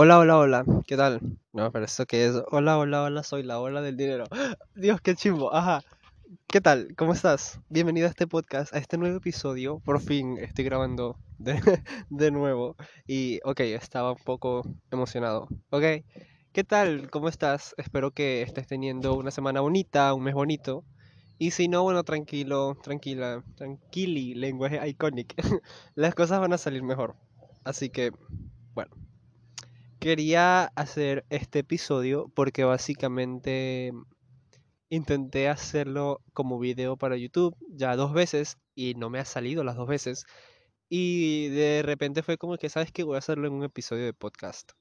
Hola, hola, hola, ¿qué tal? No, pero eso que es, hola, hola, hola, soy la ola del dinero. Dios, qué chimbo, ajá. ¿Qué tal? ¿Cómo estás? Bienvenido a este podcast, a este nuevo episodio. Por fin estoy grabando de, de nuevo. Y, ok, estaba un poco emocionado. Ok, ¿qué tal? ¿Cómo estás? Espero que estés teniendo una semana bonita, un mes bonito. Y si no, bueno, tranquilo, tranquila, tranquili, lenguaje iconic. Las cosas van a salir mejor. Así que. Quería hacer este episodio porque básicamente intenté hacerlo como video para YouTube ya dos veces y no me ha salido las dos veces. Y de repente fue como que, ¿sabes qué? Voy a hacerlo en un episodio de podcast.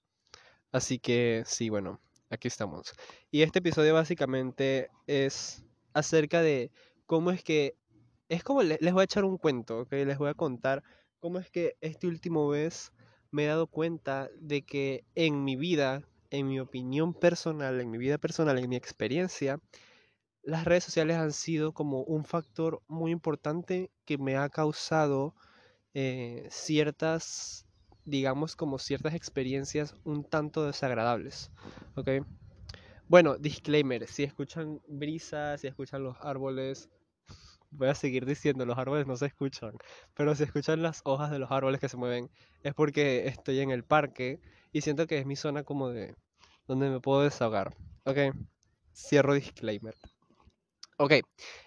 Así que sí, bueno, aquí estamos. Y este episodio básicamente es acerca de cómo es que... Es como le- les voy a echar un cuento, ¿ok? Les voy a contar cómo es que este último vez me he dado cuenta de que en mi vida, en mi opinión personal, en mi vida personal, en mi experiencia, las redes sociales han sido como un factor muy importante que me ha causado eh, ciertas, digamos, como ciertas experiencias un tanto desagradables. ¿Ok? Bueno, disclaimer, si escuchan brisas, si escuchan los árboles, voy a seguir diciendo, los árboles no se escuchan, pero si escuchan las hojas de los árboles que se mueven, es porque estoy en el parque y siento que es mi zona como de donde me puedo desahogar. ¿Ok? Cierro disclaimer. Ok,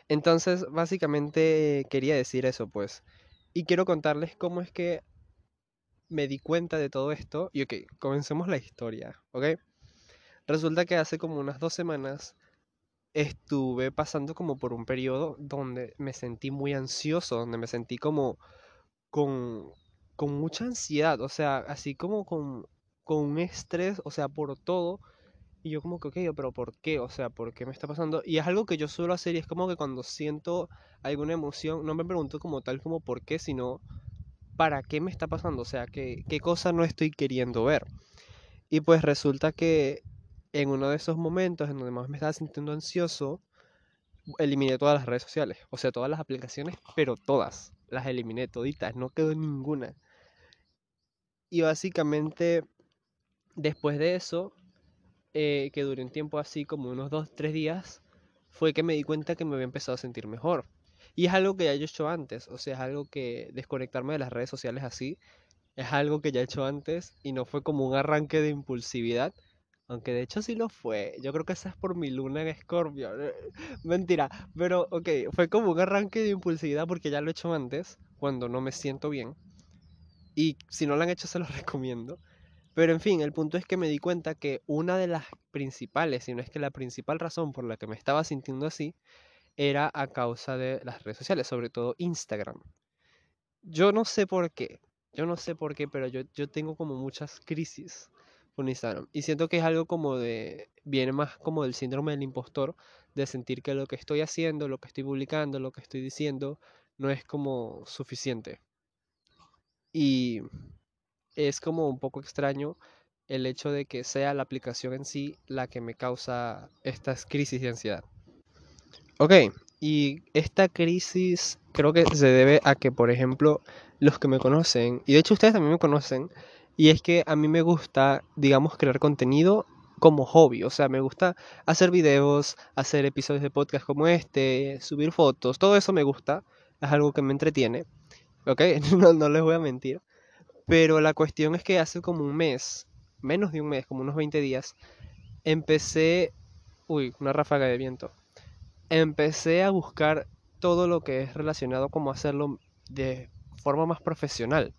entonces básicamente quería decir eso, pues. Y quiero contarles cómo es que me di cuenta de todo esto. Y ok, comencemos la historia, ¿ok? Resulta que hace como unas dos semanas estuve pasando como por un periodo donde me sentí muy ansioso, donde me sentí como con, con mucha ansiedad, o sea, así como con, con un estrés, o sea, por todo. Y yo como que, ok, pero ¿por qué? O sea, ¿por qué me está pasando? Y es algo que yo suelo hacer y es como que cuando siento alguna emoción, no me pregunto como tal como por qué, sino para qué me está pasando, o sea, qué, qué cosa no estoy queriendo ver. Y pues resulta que en uno de esos momentos en donde más me estaba sintiendo ansioso, eliminé todas las redes sociales, o sea, todas las aplicaciones, pero todas, las eliminé toditas, no quedó ninguna. Y básicamente después de eso, eh, que duró un tiempo así como unos dos, tres días, fue que me di cuenta que me había empezado a sentir mejor. Y es algo que ya he hecho antes, o sea, es algo que desconectarme de las redes sociales así, es algo que ya he hecho antes y no fue como un arranque de impulsividad, aunque de hecho sí lo fue. Yo creo que esa es por mi luna en Escorpio. Mentira, pero ok, fue como un arranque de impulsividad porque ya lo he hecho antes, cuando no me siento bien. Y si no lo han hecho, se los recomiendo. Pero en fin, el punto es que me di cuenta que una de las principales, si no es que la principal razón por la que me estaba sintiendo así, era a causa de las redes sociales, sobre todo Instagram. Yo no sé por qué, yo no sé por qué, pero yo, yo tengo como muchas crisis Y siento que es algo como de, viene más como del síndrome del impostor, de sentir que lo que estoy haciendo, lo que estoy publicando, lo que estoy diciendo, no es como suficiente. Y es como un poco extraño el hecho de que sea la aplicación en sí la que me causa estas crisis de ansiedad. Ok, y esta crisis creo que se debe a que, por ejemplo, los que me conocen, y de hecho ustedes también me conocen, y es que a mí me gusta, digamos, crear contenido como hobby, o sea, me gusta hacer videos, hacer episodios de podcast como este, subir fotos, todo eso me gusta, es algo que me entretiene, ok, no, no les voy a mentir. Pero la cuestión es que hace como un mes, menos de un mes, como unos 20 días, empecé, uy, una ráfaga de viento, empecé a buscar todo lo que es relacionado como hacerlo de forma más profesional.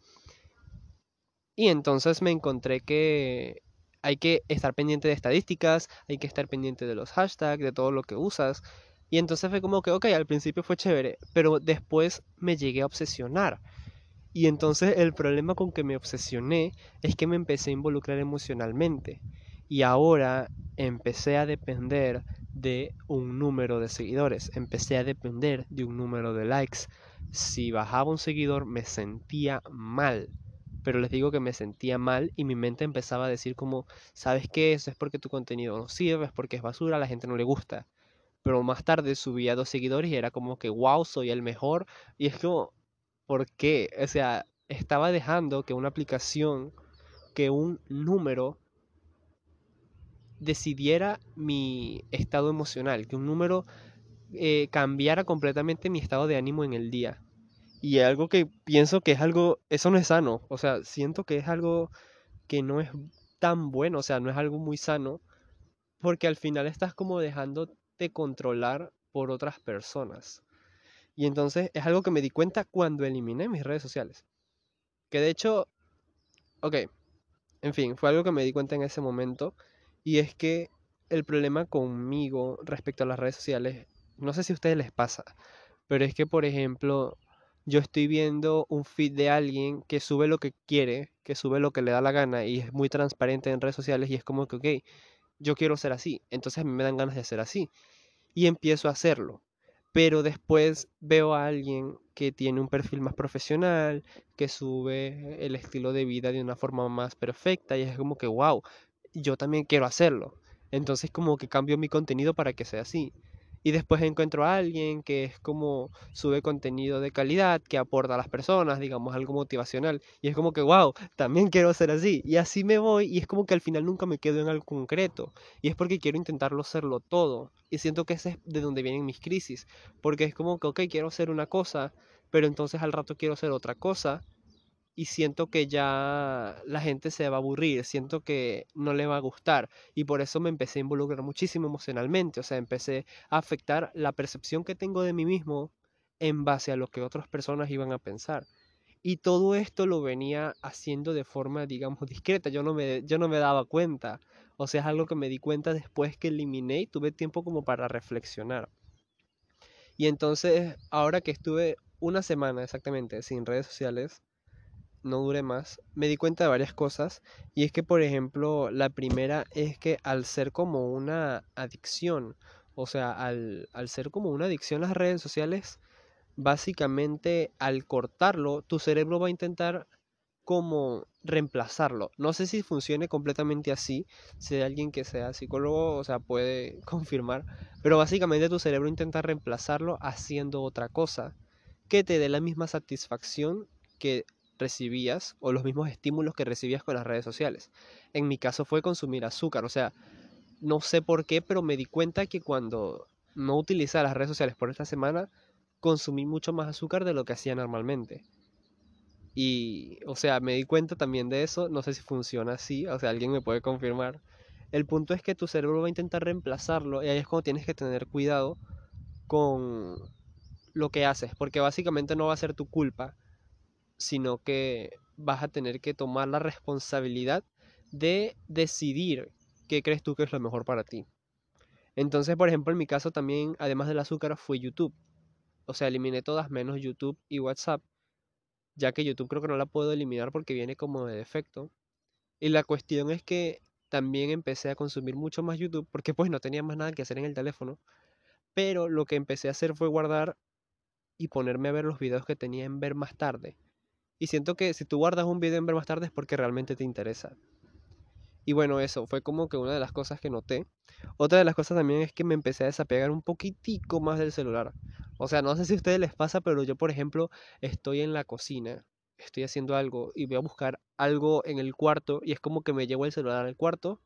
Y entonces me encontré que hay que estar pendiente de estadísticas, hay que estar pendiente de los hashtags, de todo lo que usas. Y entonces fue como que, ok, al principio fue chévere, pero después me llegué a obsesionar. Y entonces el problema con que me obsesioné es que me empecé a involucrar emocionalmente. Y ahora empecé a depender de un número de seguidores. Empecé a depender de un número de likes. Si bajaba un seguidor me sentía mal. Pero les digo que me sentía mal y mi mente empezaba a decir como, ¿sabes qué? Eso es porque tu contenido no sirve, es porque es basura, a la gente no le gusta. Pero más tarde subía dos seguidores y era como que, wow, soy el mejor. Y es como, ¿Por qué? O sea, estaba dejando que una aplicación que un número decidiera mi estado emocional, que un número eh, cambiara completamente mi estado de ánimo en el día. Y algo que pienso que es algo, eso no es sano, o sea, siento que es algo que no es tan bueno, o sea, no es algo muy sano, porque al final estás como dejándote controlar por otras personas. Y entonces es algo que me di cuenta cuando eliminé mis redes sociales. Que de hecho, ok, en fin, fue algo que me di cuenta en ese momento. Y es que el problema conmigo respecto a las redes sociales, no sé si a ustedes les pasa, pero es que, por ejemplo, yo estoy viendo un feed de alguien que sube lo que quiere, que sube lo que le da la gana y es muy transparente en redes sociales y es como que, ok, yo quiero ser así, entonces a mí me dan ganas de ser así. Y empiezo a hacerlo. Pero después veo a alguien que tiene un perfil más profesional, que sube el estilo de vida de una forma más perfecta y es como que, wow, yo también quiero hacerlo. Entonces como que cambio mi contenido para que sea así. Y después encuentro a alguien que es como sube contenido de calidad, que aporta a las personas, digamos, algo motivacional. Y es como que, wow, también quiero ser así. Y así me voy y es como que al final nunca me quedo en algo concreto. Y es porque quiero intentarlo serlo todo. Y siento que ese es de donde vienen mis crisis. Porque es como que, ok, quiero ser una cosa, pero entonces al rato quiero ser otra cosa y siento que ya la gente se va a aburrir, siento que no le va a gustar y por eso me empecé a involucrar muchísimo emocionalmente, o sea, empecé a afectar la percepción que tengo de mí mismo en base a lo que otras personas iban a pensar. Y todo esto lo venía haciendo de forma, digamos, discreta, yo no me, yo no me daba cuenta. O sea, es algo que me di cuenta después que eliminé y tuve tiempo como para reflexionar. Y entonces, ahora que estuve una semana exactamente sin redes sociales, no dure más, me di cuenta de varias cosas. Y es que, por ejemplo, la primera es que al ser como una adicción, o sea, al, al ser como una adicción las redes sociales, básicamente al cortarlo, tu cerebro va a intentar como reemplazarlo. No sé si funcione completamente así, si hay alguien que sea psicólogo, o sea, puede confirmar, pero básicamente tu cerebro intenta reemplazarlo haciendo otra cosa que te dé la misma satisfacción que recibías o los mismos estímulos que recibías con las redes sociales. En mi caso fue consumir azúcar, o sea, no sé por qué, pero me di cuenta que cuando no utilizaba las redes sociales por esta semana, consumí mucho más azúcar de lo que hacía normalmente. Y, o sea, me di cuenta también de eso, no sé si funciona así, o sea, alguien me puede confirmar. El punto es que tu cerebro va a intentar reemplazarlo y ahí es cuando tienes que tener cuidado con lo que haces, porque básicamente no va a ser tu culpa sino que vas a tener que tomar la responsabilidad de decidir qué crees tú que es lo mejor para ti. Entonces, por ejemplo, en mi caso también, además del azúcar, fue YouTube. O sea, eliminé todas menos YouTube y WhatsApp, ya que YouTube creo que no la puedo eliminar porque viene como de defecto. Y la cuestión es que también empecé a consumir mucho más YouTube porque pues no tenía más nada que hacer en el teléfono. Pero lo que empecé a hacer fue guardar y ponerme a ver los videos que tenía en ver más tarde. Y siento que si tú guardas un video en ver más tarde es porque realmente te interesa. Y bueno, eso fue como que una de las cosas que noté. Otra de las cosas también es que me empecé a desapegar un poquitico más del celular. O sea, no sé si a ustedes les pasa, pero yo, por ejemplo, estoy en la cocina, estoy haciendo algo y voy a buscar algo en el cuarto y es como que me llevo el celular al cuarto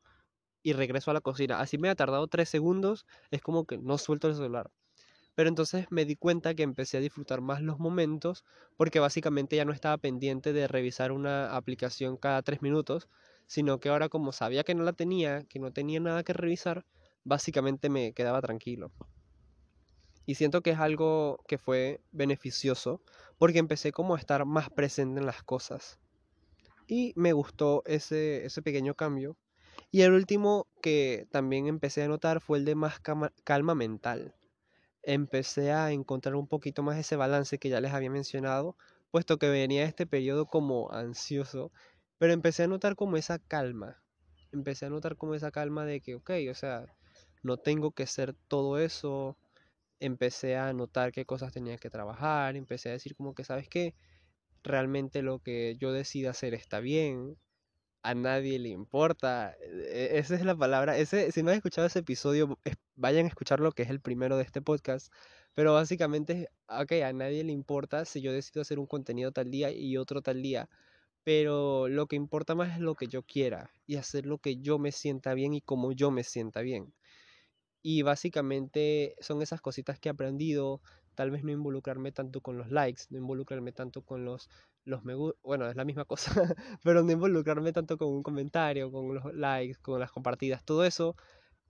y regreso a la cocina. Así me ha tardado tres segundos, es como que no suelto el celular. Pero entonces me di cuenta que empecé a disfrutar más los momentos porque básicamente ya no estaba pendiente de revisar una aplicación cada tres minutos, sino que ahora como sabía que no la tenía, que no tenía nada que revisar, básicamente me quedaba tranquilo. Y siento que es algo que fue beneficioso porque empecé como a estar más presente en las cosas. Y me gustó ese, ese pequeño cambio. Y el último que también empecé a notar fue el de más calma mental empecé a encontrar un poquito más ese balance que ya les había mencionado, puesto que venía este periodo como ansioso, pero empecé a notar como esa calma, empecé a notar como esa calma de que, ok, o sea, no tengo que ser todo eso, empecé a notar qué cosas tenía que trabajar, empecé a decir como que, ¿sabes qué? Realmente lo que yo decida hacer está bien, a nadie le importa. E-, esa es la palabra. Ese, si no han escuchado ese episodio, vayan a escuchar lo que es el primero de este podcast. Pero básicamente, a nadie le importa si yo decido hacer un contenido tal día y otro tal día. pero lo que importa más es lo que yo quiera y hacer lo que yo me sienta bien y como yo me sienta bien. Y básicamente son esas cositas que he aprendido, tal vez no involucrarme tanto con los likes, no involucrarme tanto con los, los me bueno, es la misma cosa, pero no involucrarme tanto con un comentario, con los likes, con las compartidas, todo eso,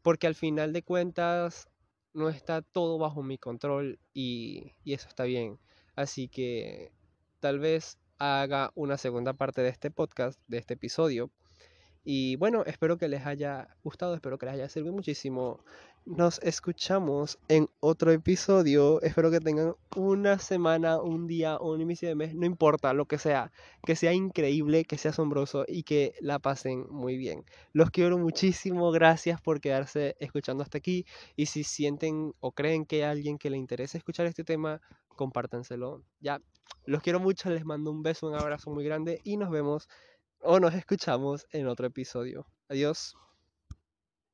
porque al final de cuentas no está todo bajo mi control y, y eso está bien. Así que tal vez haga una segunda parte de este podcast, de este episodio. Y bueno, espero que les haya gustado, espero que les haya servido muchísimo. Nos escuchamos en otro episodio. Espero que tengan una semana, un día un inicio de mes, no importa, lo que sea, que sea increíble, que sea asombroso y que la pasen muy bien. Los quiero muchísimo, gracias por quedarse escuchando hasta aquí. Y si sienten o creen que hay alguien que le interese escuchar este tema, compártenselo. Ya, los quiero mucho, les mando un beso, un abrazo muy grande y nos vemos o nos escuchamos en otro episodio. Adiós.